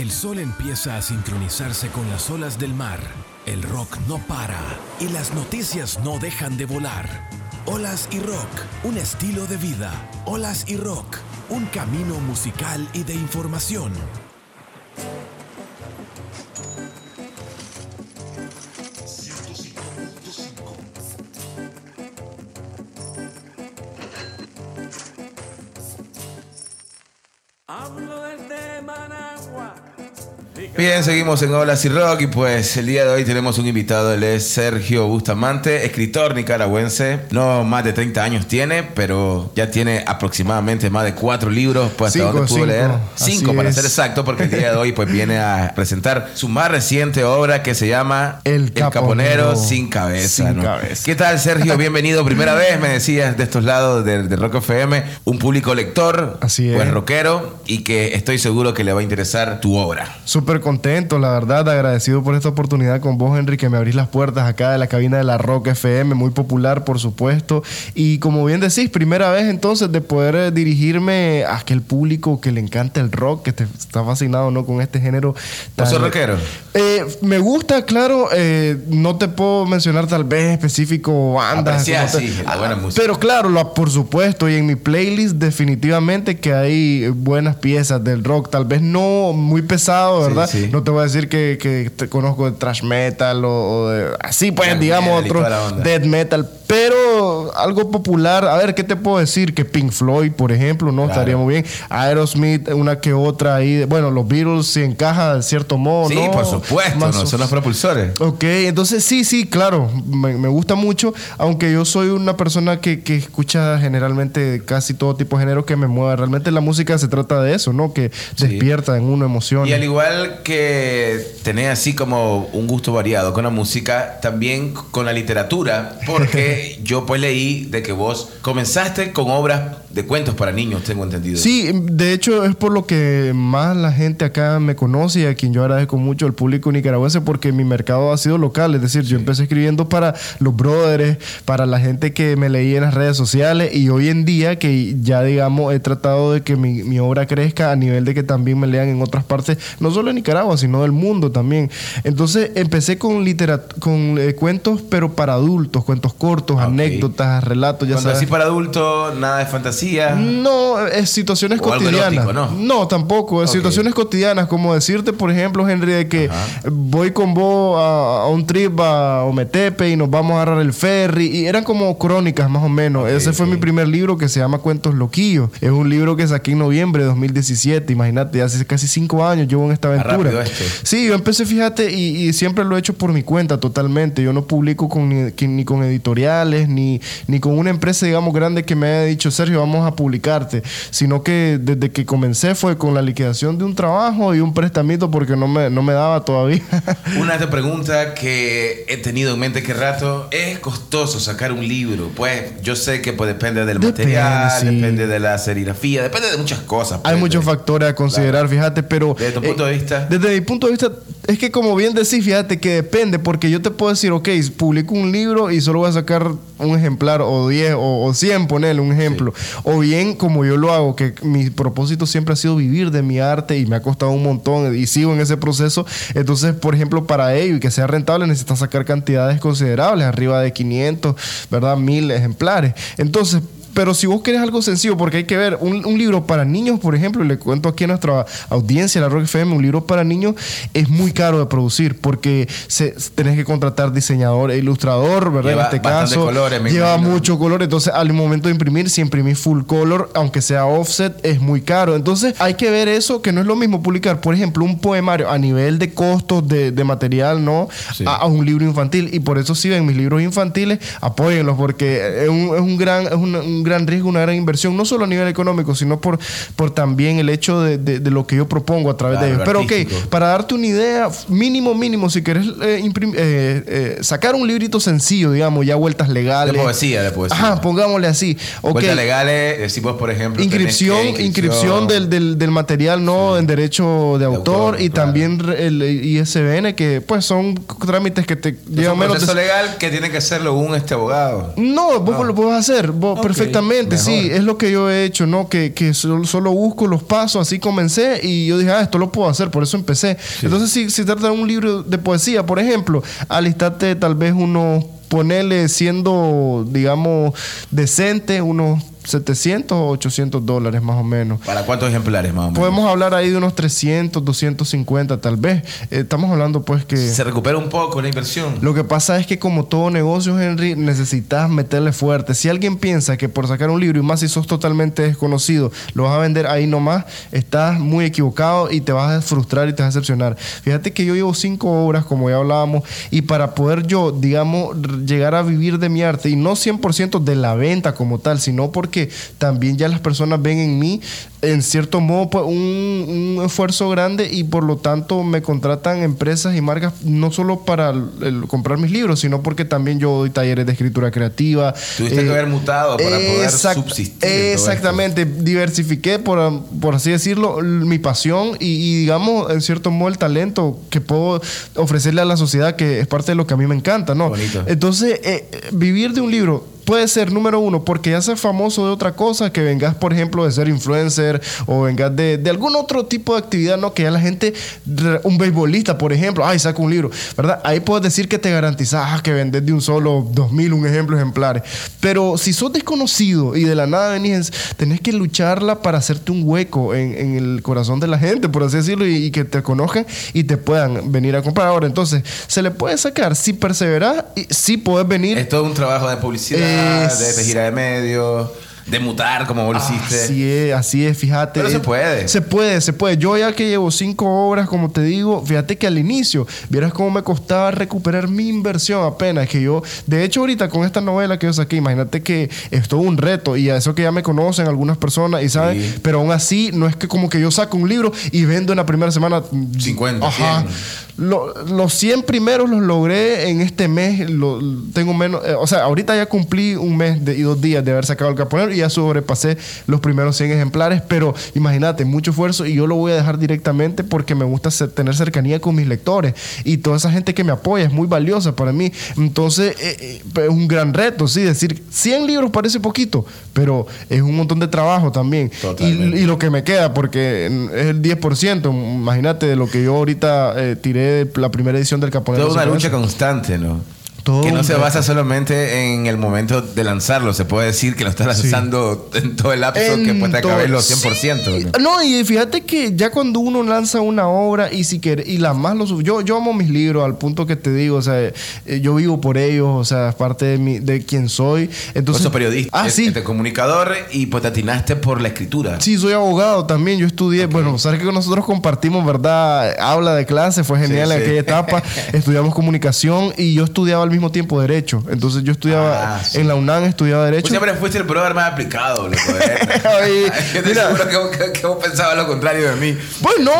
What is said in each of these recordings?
El sol empieza a sincronizarse con las olas del mar. El rock no para y las noticias no dejan de volar. Olas y rock, un estilo de vida. Olas y rock, un camino musical y de información. Bien, seguimos en Olas y Rock y pues el día de hoy tenemos un invitado, él es Sergio Bustamante, escritor nicaragüense, no más de 30 años tiene, pero ya tiene aproximadamente más de cuatro libros, pues hasta Cinco, donde pudo cinco. leer. Así Cinco para es. ser exacto, porque el día de hoy pues viene a presentar su más reciente obra que se llama El Caponero sin cabeza. sin ¿no? cabeza. ¿Qué tal Sergio? Bienvenido, primera vez me decías de estos lados de, de Rock FM, un público lector, Así es. pues rockero y que estoy seguro que le va a interesar tu obra. Súper contento, la verdad, agradecido por esta oportunidad con vos, Henry, que me abrís las puertas acá de la cabina de la Rock FM, muy popular, por supuesto. Y como bien decís, primera vez entonces de poder eh, dirigirme a aquel público que le encanta el rock, que te, está fascinado ¿no? con este género. ¿Vos sos rockero? Eh, me gusta, claro, eh, no te puedo mencionar tal vez específico bandas. Sí, la buena música. Pero claro, lo- por supuesto, y en mi playlist definitivamente que hay buenas piezas del rock, tal vez no muy pesado, Sí, ¿verdad? Sí. No te voy a decir que, que te conozco de thrash metal o, o de así, pues Black digamos metal otro death metal, pero algo popular, a ver, ¿qué te puedo decir? Que Pink Floyd, por ejemplo, ¿no? Claro. Estaría muy bien. Aerosmith, una que otra ahí, bueno, los Beatles si encaja de cierto modo, Sí, ¿no? por supuesto, Más ¿no? son los propulsores. Ok, entonces sí, sí, claro, me, me gusta mucho, aunque yo soy una persona que, que escucha generalmente casi todo tipo de género que me mueva. Realmente la música se trata de eso, ¿no? Que Sí. despierta en uno emociones. Y al igual que tenés así como un gusto variado con la música, también con la literatura, porque yo pues leí de que vos comenzaste con obras de cuentos para niños, tengo entendido. Sí, de hecho es por lo que más la gente acá me conoce y a quien yo agradezco mucho al público nicaragüense porque mi mercado ha sido local, es decir, yo empecé escribiendo para los brothers, para la gente que me leía en las redes sociales y hoy en día que ya digamos he tratado de que mi, mi obra crezca a nivel de que también me lean en otras partes, no solo en Nicaragua, sino del mundo también. Entonces empecé con con eh, cuentos pero para adultos, cuentos cortos, Ah, anécdotas, relatos, ya Cuando sabes. así para adultos, nada de fantasía. No, es situaciones O algo cotidianas. erótico, ¿no? tampoco. Es situaciones cotidianas, como decirte, por ejemplo, Henry, de que Ajá. voy con vos a, a un trip a Ometepe y nos vamos a agarrar el ferry. Y eran como crónicas, más o menos. Ese fue mi primer libro que se llama Cuentos Loquillos. Es un libro que saqué en noviembre de 2017. Imagínate, hace casi cinco años llevo en esta Ah, aventura. este. Sí, yo empecé, fíjate, y, y siempre lo he hecho por mi cuenta totalmente. Yo no publico con ni, ni con editoriales, ni, ni con una empresa, digamos, grande que me haya dicho, Sergio, vamos a publicarte. Sino que desde que comencé fue con la liquidación de un trabajo y un prestamito porque no me, no me daba todavía. Una de preguntas que he tenido en mente que rato, ¿es costoso sacar un libro? Pues yo sé que pues, depende del Depende, material, sí. depende de la serigrafía, depende de muchas cosas. Hay pues, muchos factores a considerar, fíjate, pero... Desde tu eh, punto de vista. Desde mi punto de vista, es que como bien decís, fíjate que depende, porque yo te puedo decir, ok, publico un libro y solo voy a sacar un ejemplar, o 10, o, o 100, ponerle un ejemplo. O bien, como yo lo hago, que mi propósito siempre ha sido vivir de mi arte y me ha costado un montón y sigo en ese proceso. Entonces, por ejemplo, para ello y que sea rentable, necesitas sacar cantidades considerables, arriba de 500, ¿verdad? Mil ejemplares. Entonces, pero si vos querés algo sencillo, porque hay que ver, un, un libro para niños, por ejemplo, y le cuento aquí a nuestra audiencia, la Rock FM, un libro para niños es muy caro de producir porque se, tenés que contratar diseñador e ilustrador, ¿verdad? Lleva en este bastante caso, colores, lleva mucho color. Entonces, al momento de imprimir, si imprimís full color, aunque sea offset, es muy caro. Entonces, hay que ver eso, que no es lo mismo publicar, por ejemplo, un poemario a nivel de costos de, de material, ¿no? Sí. A, a un libro infantil. Y por eso, si ven mis libros infantiles, apóyenlos, porque es un, es un gran, es un, un gran riesgo, una gran inversión, no solo a nivel económico, sino por, por también el hecho de, de- de lo que yo propongo a través Claro, de ellos. lo Pero, ok, artístico. para darte una idea, mínimo, mínimo, si querés eh, eh, eh, sacar un librito sencillo, digamos, ya vueltas legales. De poesía, de poesía. Ajá, pongámosle así. Ok. Vueltas legales, decimos por ejemplo. Inscripción, inscripción del, del, del material no en derecho de autor, autor, y claro. también el ISBN, que pues son trámites que te llevan menos proceso legal que tiene que hacerlo un este abogado. No, vos lo puedes hacer, vos Ok. Directamente, sí, es lo que yo he hecho, ¿no? Que, que solo, solo busco los pasos, así comencé y yo dije, ah, esto lo puedo hacer, por eso empecé. Entonces, si, si trata de un libro de poesía, por ejemplo, alistate tal vez unos, ponerle siendo, digamos, decente, unos 700 o 800 dólares más o menos. ¿Para cuántos ejemplares más o menos? Podemos hablar ahí de unos 300, 250 tal vez. Eh, estamos hablando pues que... Se recupera un poco la inversión. Lo que pasa es que como todo negocio, Henry, necesitas meterle fuerte. Si alguien piensa que por sacar un libro, y más si sos totalmente desconocido, lo vas a vender ahí nomás, estás muy equivocado y te vas a frustrar y te vas a decepcionar. Fíjate que yo llevo cinco obras, como ya hablábamos, y para poder yo, digamos, llegar a vivir de mi arte, y no 100% de la venta como tal, sino porque también ya las personas ven en mí, en cierto modo, pues, un, un esfuerzo grande y por lo tanto me contratan empresas y marcas no solo para el- el comprar mis libros, sino porque también yo doy talleres de escritura creativa. Tuviste que haber mutado para poder subsistir. Exactamente, diversifiqué, por, por así decirlo, mi pasión y, y, digamos, en cierto modo, el talento que puedo ofrecerle a la sociedad, que es parte de lo que a mí me encanta, ¿no? Bonito. Entonces, eh, eh, vivir de un libro puede ser, número uno, porque ya seas famoso de otra cosa, que vengas, por ejemplo, de ser influencer o vengas de, de algún otro tipo de actividad, ¿no? Que ya la gente, un beisbolista, por ejemplo, ay, saca un libro, ¿verdad? Ahí puedes decir que te garantizas ah, que vendes de un solo dos mil, un ejemplo, ejemplares. Pero si sos desconocido y de la nada venís, tenés que lucharla para hacerte un hueco en, en el corazón de la gente, por así decirlo, y, que te conozcan y te puedan venir a comprar. Ahora, entonces, se le puede sacar, si perseveras, y sí puedes venir. Es todo un trabajo de publicidad, Es- de, gira de medios, de mutar como vos lo hiciste. Así es, así es, fíjate. Pero se puede. Se puede, se puede. Yo ya que llevo cinco obras, como te digo, fíjate que al inicio, vieras cómo me costaba recuperar mi inversión apenas, que yo, de hecho ahorita con esta novela que yo saqué, imagínate que es todo un reto y a eso que ya me conocen algunas personas y saben, Sí. pero aún así no es que como que yo saco un libro y vendo en la primera semana 50, Ajá. 100. Lo- los 100 primeros los logré en este mes. Lo, tengo menos, eh, o sea, ahorita ya cumplí un mes de- y dos días de haber sacado el caponero y ya sobrepasé los primeros 100 ejemplares. Pero imagínate, mucho esfuerzo y yo lo voy a dejar directamente porque me gusta ser- tener cercanía con mis lectores y toda esa gente que me apoya es muy valiosa para mí. Entonces, eh, eh, es un gran reto, sí, decir 100 libros parece poquito, pero es un montón de trabajo también. Y, y lo que me queda, porque es el 10%, imagínate de lo que yo ahorita eh, tiré la primera edición del Caponero. Toda una lucha constante, ¿no? Todo que no se basa solamente en el momento de lanzarlo. Se puede decir que lo estás lanzando en todo el lapso que puede caber los 100%. Sí. ¿no? Y fíjate que ya cuando uno lanza una obra y si quiere, y la más lo sub- yo yo amo mis libros al punto que te digo, o sea, eh, yo vivo por ellos, o sea, es parte de mi de quien soy. Entonces, sos periodista, Ah, sí. este comunicador y pues te atinaste por la escritura. Sí, soy abogado también. Yo estudié, bueno, sabes que nosotros compartimos, ¿verdad? Habla de clase, fue genial Sí, en aquella etapa. Estudiamos comunicación y yo estudiaba al mismo tiempo Derecho. Entonces yo estudiaba Ah, sí. en la UNAM, estudiaba Derecho. Vos siempre fuiste el brother más aplicado, loco. ¿eh? Oye, Yo estoy mira. seguro que, vos- que- vos pensabas lo contrario de mí. Pues no,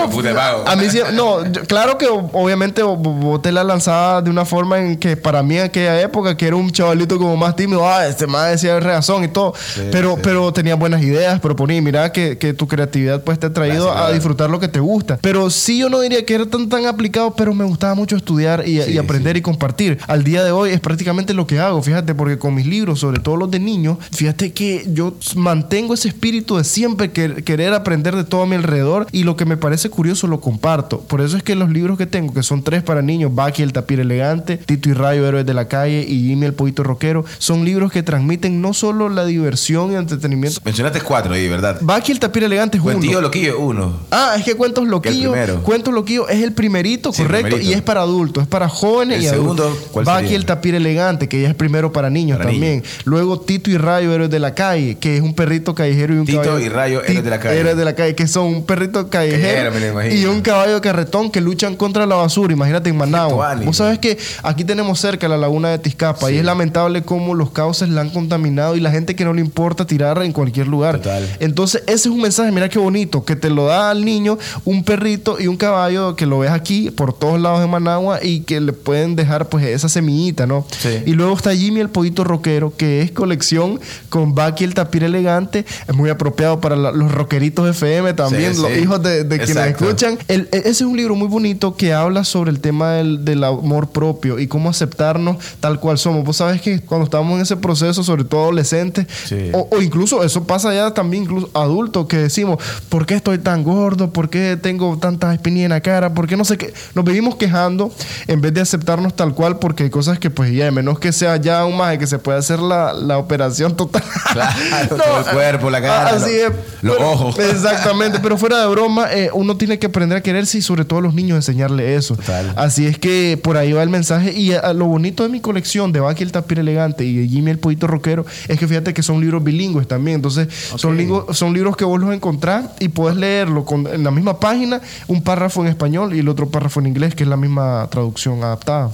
a mí sí, no, yo- claro que obviamente o- boté la lanzada de una forma en que para mí en aquella época, que era un chavalito como más tímido, ah, este más decía razón y todo, pero, sí. pero tenía buenas ideas, proponía, y mira que, que tu creatividad pues te ha traído Gracias, a disfrutar lo que te gusta. Pero sí yo no diría que era tan tan aplicado, pero me gustaba mucho estudiar y, Sí, y aprender y compartir. Al día de hoy es prácticamente lo que hago, fíjate, porque con mis libros, sobre todo los de niños, fíjate que yo mantengo ese espíritu de siempre quer- querer aprender de todo a mi alrededor y lo que me parece curioso lo comparto. Por eso es que los libros que tengo, que son tres para niños, Baki el tapir elegante, Tito y Rayo, Héroes de la calle y Jimmy el poquito rockero, son libros que transmiten no solo la diversión y entretenimiento. Mencionaste cuatro ahí, ¿verdad? Baki el tapir elegante es uno. Cuentillo Loquillo, uno. Ah, es que Cuentos Loquillo. Cuentos Loquillo es el primerito, Sí, el correcto. primerito. Y es para adultos, es para jóvenes El y segundo, adultos. ¿cuál Baki sería? el tapir elegante, que ya es primero para niños Para también. Luego Tito y Rayo, héroes de la calle, que es un perrito callejero y un Tito caballo. y Rayo, héroes de la calle. Héroes de la calle, que son un perrito callejero y un caballo de carretón que luchan contra la basura. Imagínate en Managua. Vos sabes que aquí tenemos cerca la laguna de Tizcapa y es lamentable cómo los cauces la han contaminado y la gente que no le importa tirar en cualquier lugar. Total. Entonces, ese es un mensaje, mira qué bonito, que te lo da al niño un perrito y un caballo que lo ves aquí por todos lados de Managua y que le pueden dejar pues esa semillita niñita, ¿no? Sí. Y luego está Jimmy el Pollito Rockero, que es colección con Bucky el Tapir Elegante. Es muy apropiado para la- los rockeritos FM también, Sí, los sí. hijos de, de quienes escuchan. El- e- ese es un libro muy bonito que habla sobre el tema del, del amor propio y cómo aceptarnos tal cual somos. Vos sabes que cuando estamos en ese proceso, sobre todo adolescentes, o incluso eso pasa ya también incluso adultos que decimos, ¿por qué estoy tan gordo? ¿Por qué tengo tantas espinillas en la cara? ¿Por qué no sé qué? Nos vivimos quejando en vez de aceptarnos tal cual porque hay cosas que pues ya, a menos que sea ya un más que se puede hacer la, la operación total. Claro, todo el cuerpo, la cara, Así lo- es. los Pero- ojos. Exactamente, pero fuera de broma, eh, uno tiene que aprender a quererse y sobre todo a los niños enseñarle eso. Total. Así es que por ahí va el mensaje. Y eh, lo bonito de mi colección de Bucky el Tapir Elegante y de Jimmy el Pollito Rockero es que fíjate que son libros bilingües también. Entonces, son, libros, son libros que vos los encontrás y puedes leerlo con, en la misma página, un párrafo en español y el otro párrafo en inglés, que es la misma traducción adaptada.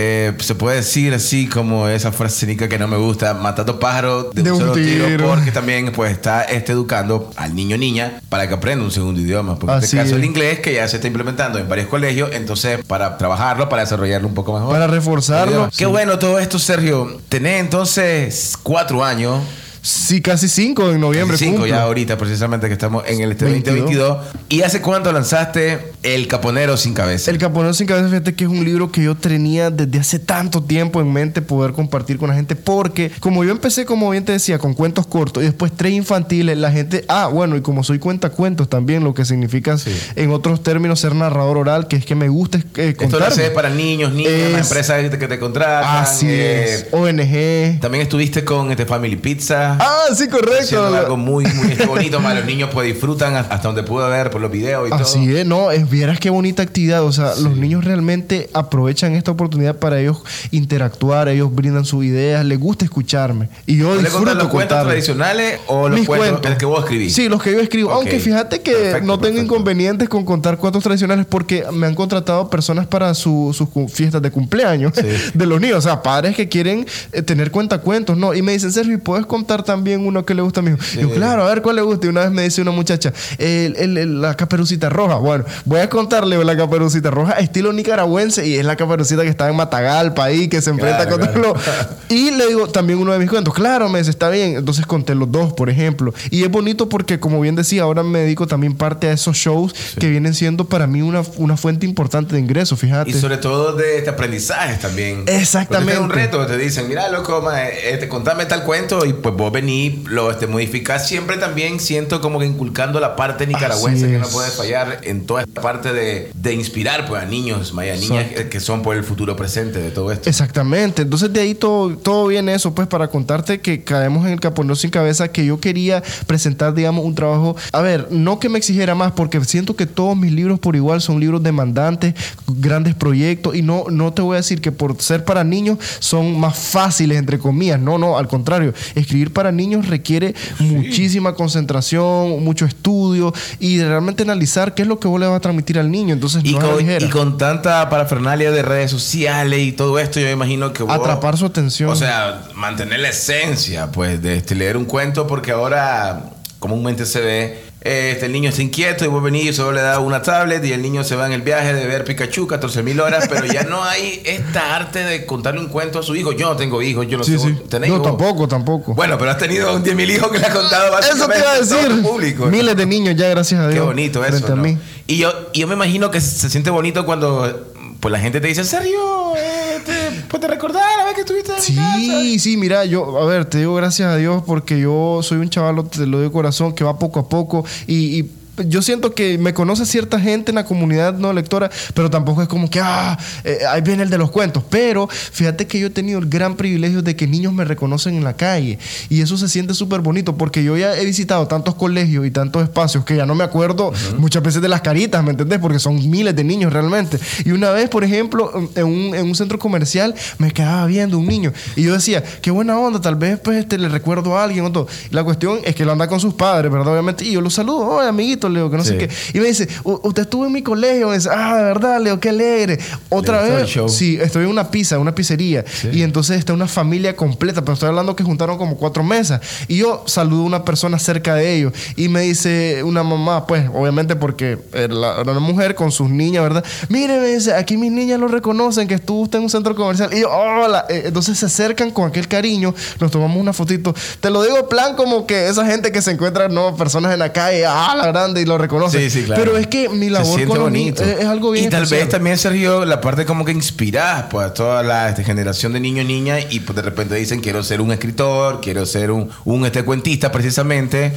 Eh, se puede decir así como esa frase cínica que no me gusta, matando pájaros de, De un solo tiro, tiro. porque también pues está este, educando al niño niña para que aprenda un segundo idioma. Porque en este caso es. el inglés que ya se está implementando en varios colegios, entonces para trabajarlo, para desarrollarlo un poco mejor. Para reforzarlo. Qué bueno todo esto, Sergio. Tenés entonces cuatro años. Sí, casi cinco en noviembre. Cinco cumplo. ya ahorita, precisamente que estamos en el este 22. 2022. ¿Y hace cuánto lanzaste El Caponero sin cabeza? El Caponero sin cabeza, fíjate que es un libro que yo tenía desde hace tanto tiempo en mente poder compartir con la gente, porque como yo empecé, como bien te decía, con cuentos cortos y después tres infantiles, la gente, ah, bueno, y como soy cuentacuentos también, lo que significa en otros términos ser narrador oral, que es que me gusta eh, Esto lo contar. haces para niños, niñas, Es- las empresas que te, que te contratan. Así eh, es. ONG. También estuviste con este Family Pizza. Ah, sí, correcto. Algo muy, muy bonito, más los niños pues disfrutan hasta donde pude ver por los videos y Así todo. es, no, es, vieras qué bonita actividad. O sea, los niños realmente aprovechan esta oportunidad para ellos interactuar, ellos brindan sus ideas, les gusta escucharme. Y yo ¿Le disfruto contas los cuentos tradicionales o los Mis cuentos cuentos. que vos escribís? Sí, los que yo escribo. Aunque fíjate que Perfecto, no tengo perfecto. inconvenientes con contar cuentos tradicionales porque me han contratado personas para su- sus fiestas de cumpleaños de los niños. O sea, padres que quieren eh, tener cuentacuentos, ¿no? Y me dicen, Sergio, ¿y ¿puedes contar también uno que le gusta a mi hijo? Yo, claro, a ver cuál le gusta. Y una vez me dice una muchacha, el- el- el- la caperucita roja. Bueno, voy a contarle la caperucita roja estilo nicaragüense y es la caperucita que está en Matagalpa ahí, que se enfrenta Claro, contra claro. los y le digo también uno de mis cuentos. Claro, me dice, está bien. Entonces conté los dos, por ejemplo. Y es bonito porque, como bien decía, ahora me dedico también parte a esos shows que vienen siendo para mí una, una fuente importante de ingresos, fíjate. Y sobre todo de este aprendizaje también. Exactamente. Porque es un reto, te dicen, mira, loco, ma, este, contame tal cuento y pues vos venís, lo este, modificás. Siempre también siento como que inculcando la parte nicaragüense que no puede fallar en toda esta parte de, de inspirar pues, a niños, ma, y a niñas Exacto. que son por el futuro presente de todo esto. Exactamente. Entonces de ahí todo, todo viene eso, pues para contarte que caemos en el caponero sin cabeza, que yo quería presentar, digamos, un trabajo, a ver, no que me exigiera más, porque siento que todos mis libros por igual son libros demandantes, grandes proyectos, y no, no te voy a decir que por ser para niños son más fáciles, entre comillas, no, no, al contrario, escribir para niños requiere muchísima concentración, mucho estudio y realmente analizar qué es lo que vos le vas a transmitir al niño, entonces Y no es con, ligera. y con tanta parafernalia de redes sociales y todo esto, yo me imagino que vos- Atrapar su atención. O sea, mantener la esencia, pues, de este, leer un cuento, porque ahora comúnmente se ve, este, el niño está inquieto y vos venís y solo le da una tablet y el niño se va en el viaje de ver Pikachu 14 mil horas, pero ya no hay esta arte de contarle un cuento a su hijo. Yo no tengo hijos, yo no Sí, sé, sí. ¿tenés No, hijos? tampoco, tampoco. Bueno, pero has tenido un 10 mil hijos que le has contado Eso te iba a decir. público. Miles de niños ya, gracias a Dios. Qué bonito eso. a ¿no? mí. Y yo, y yo me imagino que se siente bonito cuando pues la gente te dice, Sergio, eh, te, pues te recordar la vez que estuviste en mi casa?" Sí, sí, mira, yo, a ver, te digo gracias a Dios porque yo soy un chaval, te lo digo de corazón, que va poco a poco y, y yo siento que me conoce cierta gente en la comunidad no lectora, pero tampoco es como que, ah, eh, ahí viene el de los cuentos. Pero fíjate que yo he tenido el gran privilegio de que niños me reconocen en la calle y eso se siente súper bonito porque yo ya he visitado tantos colegios y tantos espacios que ya no me acuerdo muchas veces de las caritas, ¿me entendés? Porque son miles de niños realmente. Y una vez, por ejemplo, en un, en un centro comercial me quedaba viendo un niño y yo decía, qué buena onda, tal vez pues este, le recuerdo a alguien o todo. Y la cuestión es que él anda con sus padres, ¿verdad? Obviamente, y yo lo saludo, oye, amiguito, bonito, Leo, que no sé qué. Y me dice, "U- usted estuvo en mi colegio. Me dice, ah, de verdad, Leo, qué alegre. Otra vez, sí, estoy en una pizza, una pizzería. Y entonces está una familia completa, pero estoy hablando que juntaron como cuatro mesas. Y yo saludo a una persona cerca de ellos. Y me dice una mamá, pues, obviamente porque era una mujer con sus niñas, ¿verdad? Mire, me dice, aquí mis niñas lo reconocen, que estuvo usted en un centro comercial. Y yo, hola. Eh, Entonces se acercan con aquel cariño, nos tomamos una fotito. Te lo digo en plan como que esa gente que se encuentra, no, personas en la calle, ah, la grande, y lo reconocen. Sí, sí, claro. Pero es que mi labor con bonito. es, es algo bien Y tal especial. vez también, Sergio, la parte como que inspirás pues, a toda la este, generación de niños y niñas y pues, de repente dicen quiero ser un escritor, quiero ser un, un este, cuentista precisamente.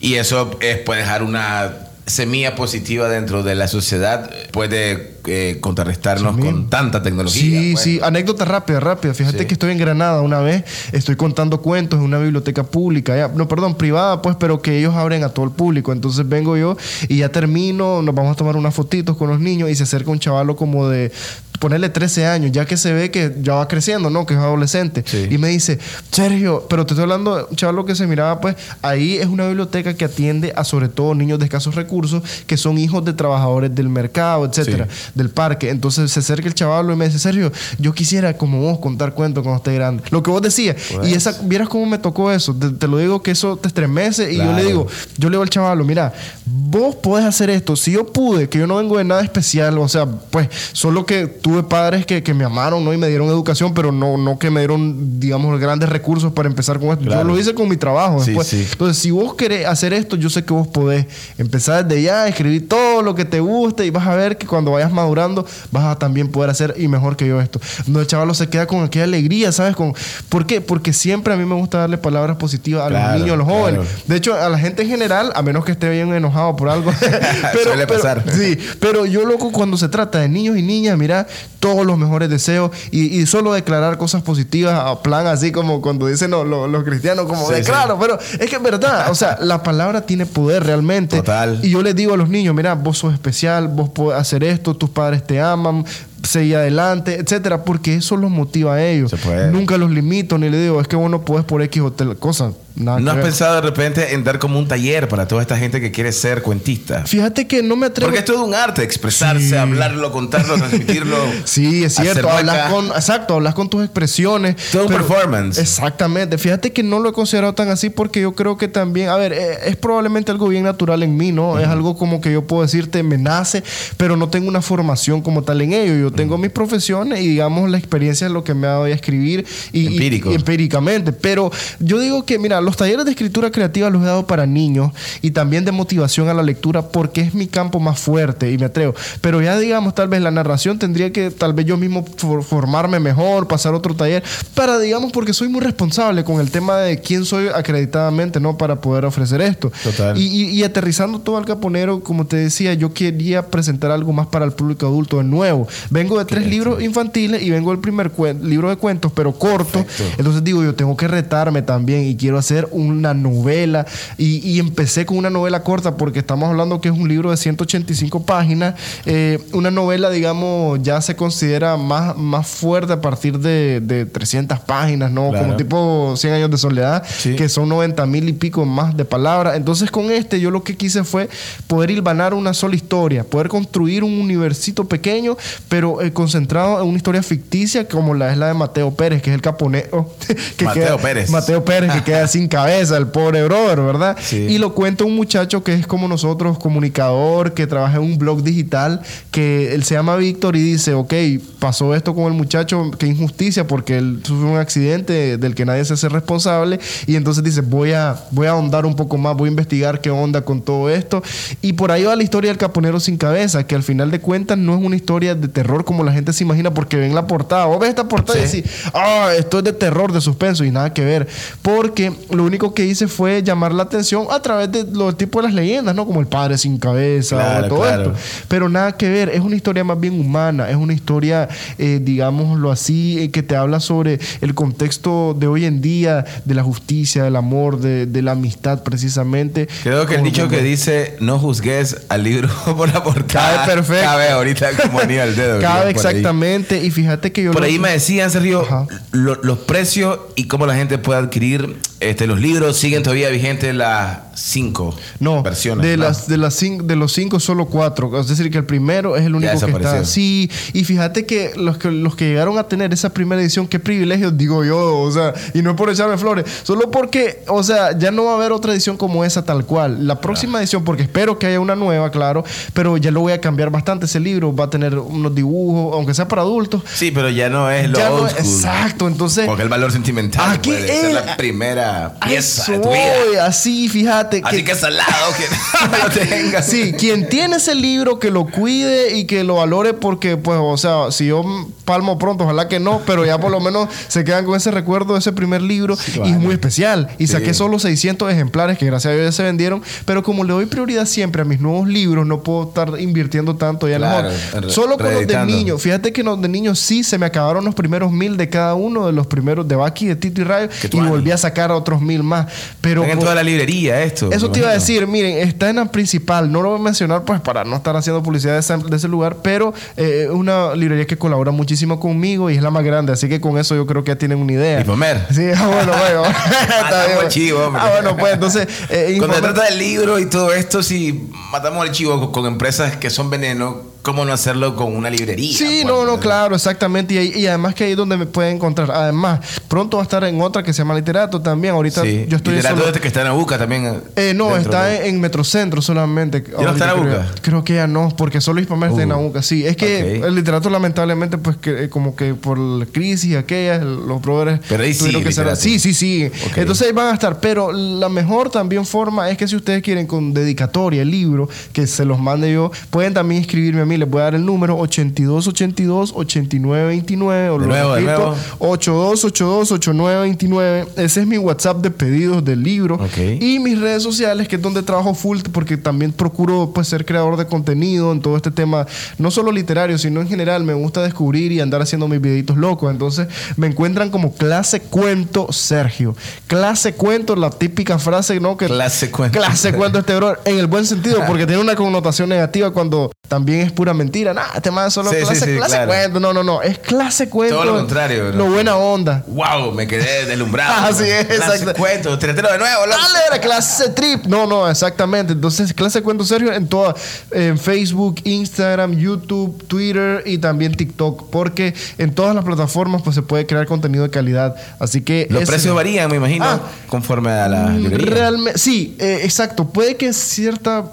Y eso es, puede dejar una semilla positiva dentro de la sociedad, puede eh, contrarrestarnos Sí, con tanta tecnología. Sí, pues. sí, anécdota rápida, rápida. Fíjate Sí. que estoy en Granada una vez, estoy contando cuentos en una biblioteca pública, ya, no, perdón, privada, pues, pero que ellos abren a todo el público. Entonces vengo yo y ya termino, nos vamos a tomar unas fotitos con los niños y se acerca un chavalo como de ponerle 13 años, ya que se ve que ya va creciendo, ¿no? Que es adolescente. Sí. Y me dice, Sergio, pero te estoy hablando de un chavalo que se miraba, pues, ahí es una biblioteca que atiende a sobre todo niños de escasos recursos, que son hijos de trabajadores del mercado, etcétera, Sí. del parque. Entonces se acerca el chaval y me dice, Sergio, yo quisiera como vos contar cuentos cuando esté grande. Lo que vos decías. Pues. Y esa, vieras cómo me tocó eso. Te, te lo digo que eso te estremece. Y yo le digo, yo le digo al chaval, mira, vos podés hacer esto. Si yo pude, que yo no vengo de nada especial, o sea, pues solo que tuve padres que, que me amaron, ¿no? Y me dieron educación, pero no, no que me dieron, digamos, grandes recursos para empezar con esto. Claro. Yo lo hice con mi trabajo. Sí, después. sí. Entonces, si vos querés hacer esto, yo sé que vos podés empezar desde ya, escribir todo lo que te guste y vas a ver que cuando vayas madurando vas a también poder hacer y mejor que yo esto. No, el chaval se queda con aquella alegría, ¿sabes? Con, ¿Por qué? Porque siempre a mí me gusta darle palabras positivas a Claro, los niños, a los jóvenes. claro. De hecho, a la gente en general, a menos que esté bien enojado por algo. Suele pasar. Sí, pero yo loco cuando se trata de niños y niñas, mira, todos los mejores deseos y, y solo declarar cosas positivas a plan así como cuando dicen los, los- los cristianos, como Sí, declaro, pero es que es verdad, o sea, la palabra tiene poder realmente. Total. Y yo les digo a los niños, mira, vos sos especial, vos podés hacer esto, tus padres te aman, seguir adelante, etcétera, porque eso los motiva a ellos. Se puede. Nunca los limito ni les digo, es que vos no podés por X o tal cosa. Nada ¿No has ver. pensado de repente en dar como un taller para toda esta gente que quiere ser cuentista? Fíjate que no me atrevo. Porque es todo un arte, expresarse, Sí. hablarlo, contarlo, transmitirlo. Sí, es cierto. Hablas con, exacto, hablas con tus expresiones. Todo un performance. Exactamente. Fíjate que no lo he considerado tan así porque yo creo que también, a ver, eh, es probablemente algo bien natural en mí, ¿no? Es algo como que yo puedo decirte, me nace, pero no tengo una formación como tal en ello. Yo tengo mis profesiones y digamos la experiencia es lo que me ha dado a escribir y, y empíricamente. Pero yo digo que, mira, los talleres de escritura creativa los he dado para niños y también de motivación a la lectura porque es mi campo más fuerte y me atrevo. Pero ya digamos, tal vez la narración tendría que tal vez yo mismo for- formarme mejor, pasar otro taller, para digamos, porque soy muy responsable con el tema de quién soy acreditadamente, ¿no? Para poder ofrecer esto. Total. Y, y- y aterrizando todo al caponero, como te decía, yo quería presentar algo más para el público adulto de nuevo. Vengo de tres libros infantiles y vengo del primer libro de cuentos, pero corto. Perfecto. Entonces digo, yo tengo que retarme también y quiero hacer una novela. Y, y empecé con una novela corta porque estamos hablando que es un libro de 185 páginas. Eh, una novela, digamos, ya se considera más, más fuerte a partir de, de 300 páginas, ¿no? Claro. Como tipo 100 años de soledad, Sí. que son 90 mil y pico más de palabras. Entonces con este yo lo que quise fue poder hilvanar una sola historia, poder construir un universito pequeño, pero eh, concentrado en una historia ficticia como la es la de Mateo Pérez, que es el caponero. que Mateo queda- Pérez. Mateo Pérez, que queda sin cabeza, el pobre brother, ¿verdad? Sí. Y lo cuenta un muchacho que es como nosotros, comunicador, que trabaja en un blog digital, que él se llama Víctor y dice, ok, pasó esto con el muchacho, qué injusticia, porque él sufrió un accidente del que nadie se hace responsable, y entonces dice, voy a, voy a ahondar un poco más, voy a investigar qué onda con todo esto, y por ahí va la historia del caponero sin cabeza, que al final de cuentas no es una historia de terror como la gente se imagina, porque ven la portada, vos ves esta portada y decís, ah, esto es de terror, de suspenso, y nada que ver, porque lo único que hice fue llamar la atención a través de los tipos de las leyendas, ¿no? Como el padre sin cabeza Claro, o todo claro. esto. Pero nada que ver, es una historia más bien humana, es una historia, eh, digámoslo así, eh, que te habla sobre el contexto de hoy en día, de la justicia, del amor, de, de la amistad precisamente. Creo que el Como- dicho que dice no juzgues al libro por la portada. Cabe perfecto. Cabe ahorita como anillo al dedo. Cabe ahí. exactamente, y fíjate que yo... Por lo- ahí me decían, Sergio, lo- los precios y cómo la gente puede adquirir este, los libros. ¿Siguen todavía vigentes las cinco No, versiones. de ¿no? las de las cin- de los cinco solo cuatro, es decir que el primero es el único que está. desapareció. Sí, y fíjate que los que los que llegaron a tener esa primera edición, qué privilegio digo yo, o sea, y no es por echarme flores, solo porque, o sea, ya no va a haber otra edición como esa tal cual. La próxima edición, porque espero que haya una nueva, claro, pero ya lo voy a cambiar bastante ese libro, va a tener unos dibujos, aunque sea para adultos. Sí, pero ya no es lo Ya no old es- school. exacto, entonces Porque el valor sentimental Aquí puede ser es- la primera pieza eso de tu vida. voy, así, fíjate Así que salado que lo tengas. Sí, quien tiene ese libro que lo cuide y que lo valore porque, pues, o sea, si yo palmo pronto, ojalá que no, pero ya por lo menos se quedan con ese recuerdo de ese primer libro y es muy especial. Y Sí. saqué solo 600 ejemplares que gracias a Dios ya se vendieron, pero como le doy prioridad siempre a mis nuevos libros, no puedo estar invirtiendo tanto ya en Claro, los Solo con los de niños. Fíjate que los de niños sí se me acabaron los primeros mil de cada uno de los primeros de Baki, de Tito y Rayo y volví a sacar otros mil más. Pero Están en toda la librería esto. eso te iba a decir, miren, está en la principal, no lo voy a mencionar pues para no estar haciendo publicidad de ese, de ese lugar, pero eh, es una librería que colabora muchísimo conmigo y es la más grande, así que con eso yo creo que ya tienen una idea. Infomer. Sí, ah, bueno, bueno. Está Matamos el chivo, hombre. Ah, bueno, pues entonces... eh, Cuando se trata del libro y todo esto, si matamos al chivo con, con empresas que son veneno, ¿cómo no hacerlo con una librería? Sí, pues? no, no, claro, exactamente. Y, además que ahí es donde me pueden encontrar. Además, pronto va a estar en otra que se llama Literato también. Ahorita Sí. yo estoy Literato solo- este que está en Abuca también. Eh, no, dentro está de- en, en Metrocentro solamente. no está en Abuca? Creo, creo que ya no, porque solo Hispamer está en Uh, Abuca. Sí, es que el literato lamentablemente, pues que eh, como que por la crisis aquella, el- los proveedores Pero ahí tuvieron sigue que cerrar. literato. Sí, sí, sí. Entonces ahí van a estar. Pero la mejor también forma es que si ustedes quieren con dedicatoria el libro, que se los mande yo, pueden también escribirme a mí. Les voy a dar el número 8282 8929 o De lo nuevo, repito, nuevo. 8282 8929. Ese es mi WhatsApp de pedidos del libro. Y mis redes sociales, que es donde trabajo full, porque también procuro pues, ser creador de contenido en todo este tema, no solo literario, sino en general. Me gusta descubrir y andar haciendo mis videitos locos. Entonces me encuentran como clase cuento Sergio. Clase cuento, la típica frase, ¿no? Que, Clase cuento. Clase cuento este bro. En el buen sentido, porque tiene una connotación negativa cuando también es pura mentira. Nah, este man solo Sí, clase, sí, clase claro. cuento. No, no, no. Es clase cuento. Todo lo contrario. Lo buena onda. ¡Wow! Me quedé deslumbrado. Así es, Clase exacto. cuento, de nuevo. Dale, era clase trip. No, no, exactamente. Entonces, clase cuento Sergio en todas, en Facebook, Instagram, YouTube, Twitter y también TikTok, porque en todas las plataformas pues se puede crear contenido de calidad. Así que Los ese- precios varían, me imagino, Ah. conforme a la librería. Realmente, sí, eh, exacto. Puede que cierta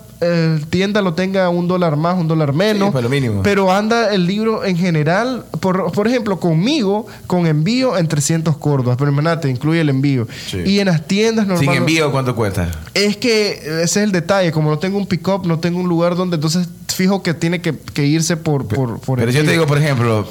tienda lo tenga un dólar más, un dólar menos. Sí, pues lo mínimo. Pero anda el libro en general, por, por ejemplo, conmigo, con envío en 300 córdobas. Pero imagínate, incluye el envío. Sí. Y en las tiendas Sin normales. envío, ¿cuánto cuesta? Es que ese es el detalle. Como no tengo un pick-up, no tengo un lugar donde entonces fijo que tiene que, que irse por, por, por Pero yo te digo, por ejemplo,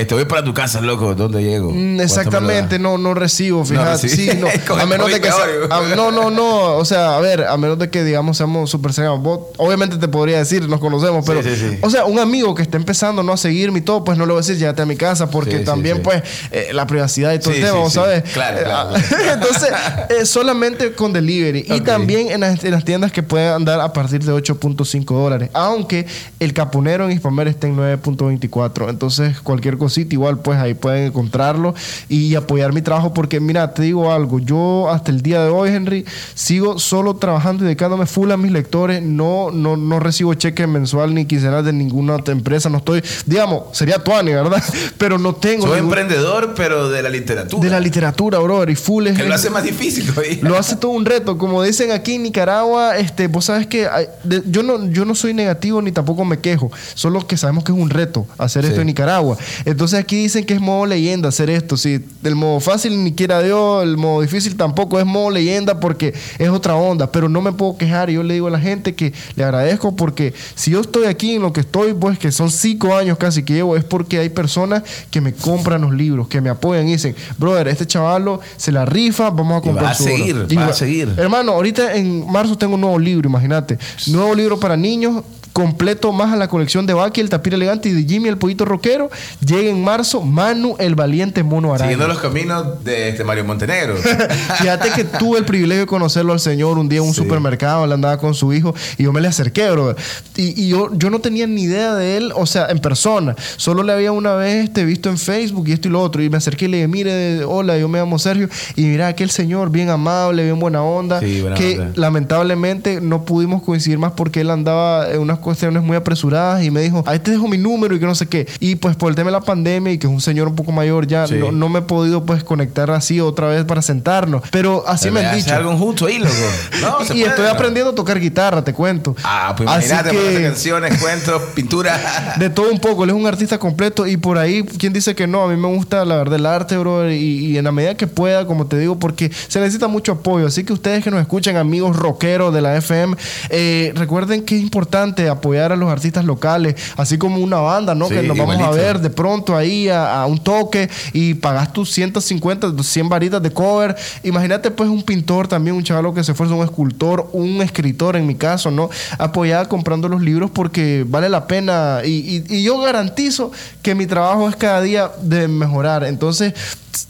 este, voy para tu casa, loco, ¿dónde llego? Mm, ¿Cuánto Exactamente, no, no recibo, fíjate. recibí. sí, no. A menos de que sea- peor, a- no, no, no. O sea, a ver, a menos de que digamos seamos súper cercanos. Vos, obviamente te podría decir, nos conocemos, pero. Sí, sí, sí. O sea, un amigo que esté empezando no a seguirme y todo, pues no le voy a decir, llévate a mi casa, porque también, pues, eh, la privacidad y todo el tema, sí, ¿vos sí. ¿sabes? Claro, Eh, claro, ah, Entonces, eh, solamente con delivery. Y también en las, en las tiendas que pueden andar a partir de 8.5 dólares. Aunque el caponero en Hispamer está en 9.24. Entonces, cualquier cosita, igual, pues ahí pueden encontrarlo y apoyar mi trabajo. Porque, mira, te digo algo. Yo hasta el día de hoy, Henry, sigo solo trabajando y dedicándome full a mis lectores. No, no, no recibo cheque mensual ni quincenal de ninguna otra empresa. No estoy, digamos, sería Tuani, ¿verdad? Pero no tengo. Soy ningún- emprendedor, pero de la literatura. de la literatura, brother, y full es que lo hace más difícil todavía. lo hace todo un reto. Como dicen aquí en Nicaragua, este, vos sabes que hay- de- yo, no, yo no soy negativo ni tampoco me quejo. Solo que sabemos que es un reto hacer esto en Nicaragua. Entonces aquí dicen que es modo leyenda hacer esto. Sí, el modo fácil ni quiera Dios, el modo difícil tampoco es modo leyenda porque es otra onda. Pero no me puedo quejar. Y yo le digo a la gente que le agradezco porque si yo estoy aquí en lo que estoy, pues que son cinco años casi que llevo, es porque hay personas que me compran los libros, que me apoyan y dicen, brother, este chavalo se la rifa, vamos a Y comprar va a su obra". seguir, Y va a seguir. Hermano, ahorita en marzo tengo un nuevo libro, imagínate. Nuevo libro para niños, completo más a la colección de Baki, el tapir elegante y de Jimmy, el pollito rockero. Llega en marzo Manu, el valiente mono araña. Siguiendo los caminos de este Mario Montenegro. Fíjate que tuve el privilegio de conocerlo al señor un día en un Sí. supermercado, él andaba con su hijo y yo me le acerqué, bro. Y, y yo, yo no tenía ni idea de él, o sea, en persona. Solo le había una vez este, visto en Facebook y esto y lo otro. Y me acerqué y le dije, mire, hola, yo me llamo Sergio. Y mira, aquel señor bien amable, bien buena onda. Sí, buena que onda. lamentablemente no pudimos coincidir más porque él andaba en unas cuestiones muy apresuradas y me dijo, ahí te dejo mi número y que no sé qué. Y pues por el tema de la pandemia y que es un señor un poco mayor ya, Sí. no, no me he podido pues conectar así otra vez para sentarnos. Pero así me han dicho. algo junto ahí, loco. No, se y puede, estoy ¿no? aprendiendo a tocar guitarra, te cuento. Ah, pues imagínate, que- canciones, cuentos, pintura. De todo un poco, él es un artista completo y por ahí, ¿quién dice que no? A mí me gusta la verdad el arte, bro, y, y en la medida que pueda, como te digo, porque se necesita mucho apoyo. Así que ustedes que nos escuchan, amigos rockeros de la FM, eh, recuerden que es importante apoyar a los artistas locales, así como una banda, ¿no? Sí, que nos vamos a ver de pronto ahí a, a un toque y pagas tus 150, 100 varitas de cover. Imagínate, pues, un pintor también, un chavalo que se esfuerza, un escultor, un escritor en mi caso, ¿no? Apoyar comprando los libros porque vale la pena y, y- y yo garantizo que mi trabajo es cada día de mejorar. Entonces,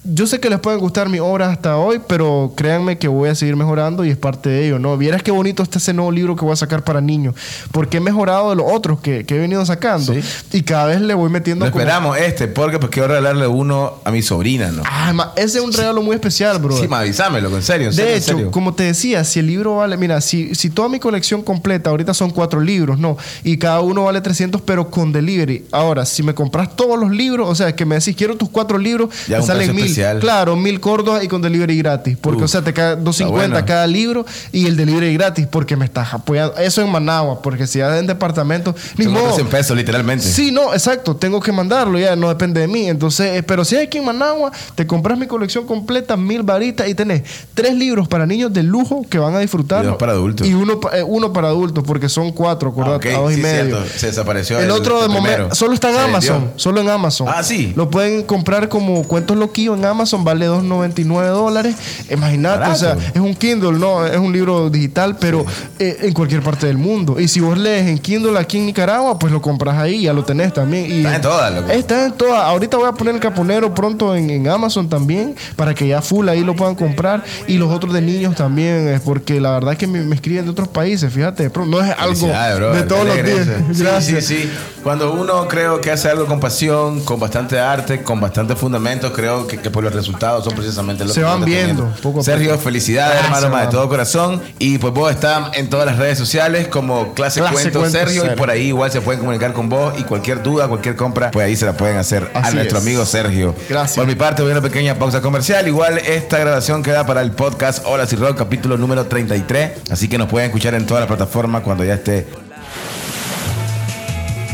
yo sé que les pueden gustar mis obras hasta hoy, pero créanme que voy a seguir mejorando y es parte de ello, ¿no? Vieras qué bonito está ese nuevo libro que voy a sacar para niños, porque he mejorado de los otros que, que he venido sacando Sí. y cada vez le voy metiendo Lo como- esperamos este, porque pues quiero regalarle uno a mi sobrina, ¿no? Ah, ma- ese es un regalo muy especial, bro. Sí, ma, avísamelo, en serio, en serio, De en hecho, serio. como te decía, si el libro vale, mira, si, si toda mi colección completa, ahorita son cuatro libros, ¿no? Y cada uno vale 300, pero con delivery. Ahora, si me compras todos los libros, o sea, que me decís, quiero tus cuatro libros, Ya te salen mil. especial. Claro, mil córdobas y con delivery gratis. Porque, Uf, o sea, te cae 250 bueno. cada libro y el delivery gratis porque me estás apoyando. Eso en Managua, porque si ya en departamento, ni Son modo. otros 100 pesos, literalmente. Sí, no, exacto. Tengo que mandarlo, ya no depende de mí. Entonces, eh, pero si hay aquí en Managua, te compras mi colección completa, mil varitas y tenés tres libros para niños de lujo que van a disfrutar. Y dos para adultos. Y uno, eh, uno para adultos, porque son cuatro, Ah, acordate, ok, a dos y sí, medio. cierto. Se desapareció El, otro de momento solo está en Amazon, solo en Amazon. Ah, sí. Lo pueden comprar como cuentos en Amazon, vale 2.99 dólares. Imagínate, o sea, es un Kindle, no, es un libro digital, pero eh, en cualquier parte del mundo. Y si vos lees en Kindle aquí en Nicaragua, pues lo compras ahí, ya lo tenés también. Y Está en todas, loco. Está en todas. Ahorita voy a poner el caponero pronto en, en Amazon también, para que ya full ahí lo puedan comprar. Y los otros de niños también, eh, porque la verdad es que me, me escriben de otros países, fíjate, pronto, no es algo bro. de todos los días. eso. Sí, Gracias. Sí, sí, Cuando uno creo que hace algo con pasión, con bastante arte, con bastante fundamentos, creo que, que por los resultados son precisamente los Se que van viendo, poco a Sergio, poco. felicidades, Gracias, hermano, más de todo corazón. Y pues vos estás en todas las redes sociales como Clase, Clase Cuento Cuento Sergio. Y por ahí igual se pueden comunicar con vos. Y cualquier duda, cualquier compra, pues ahí se la pueden hacer a nuestro es. amigo Sergio. Gracias. Por mi parte, voy a una pequeña pausa comercial. Igual esta grabación queda para el podcast Hola y Rock, capítulo número 33. Así que nos pueden escuchar en todas las plataformas cuando ya esté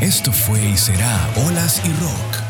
Esto fue y será Olas y Rock.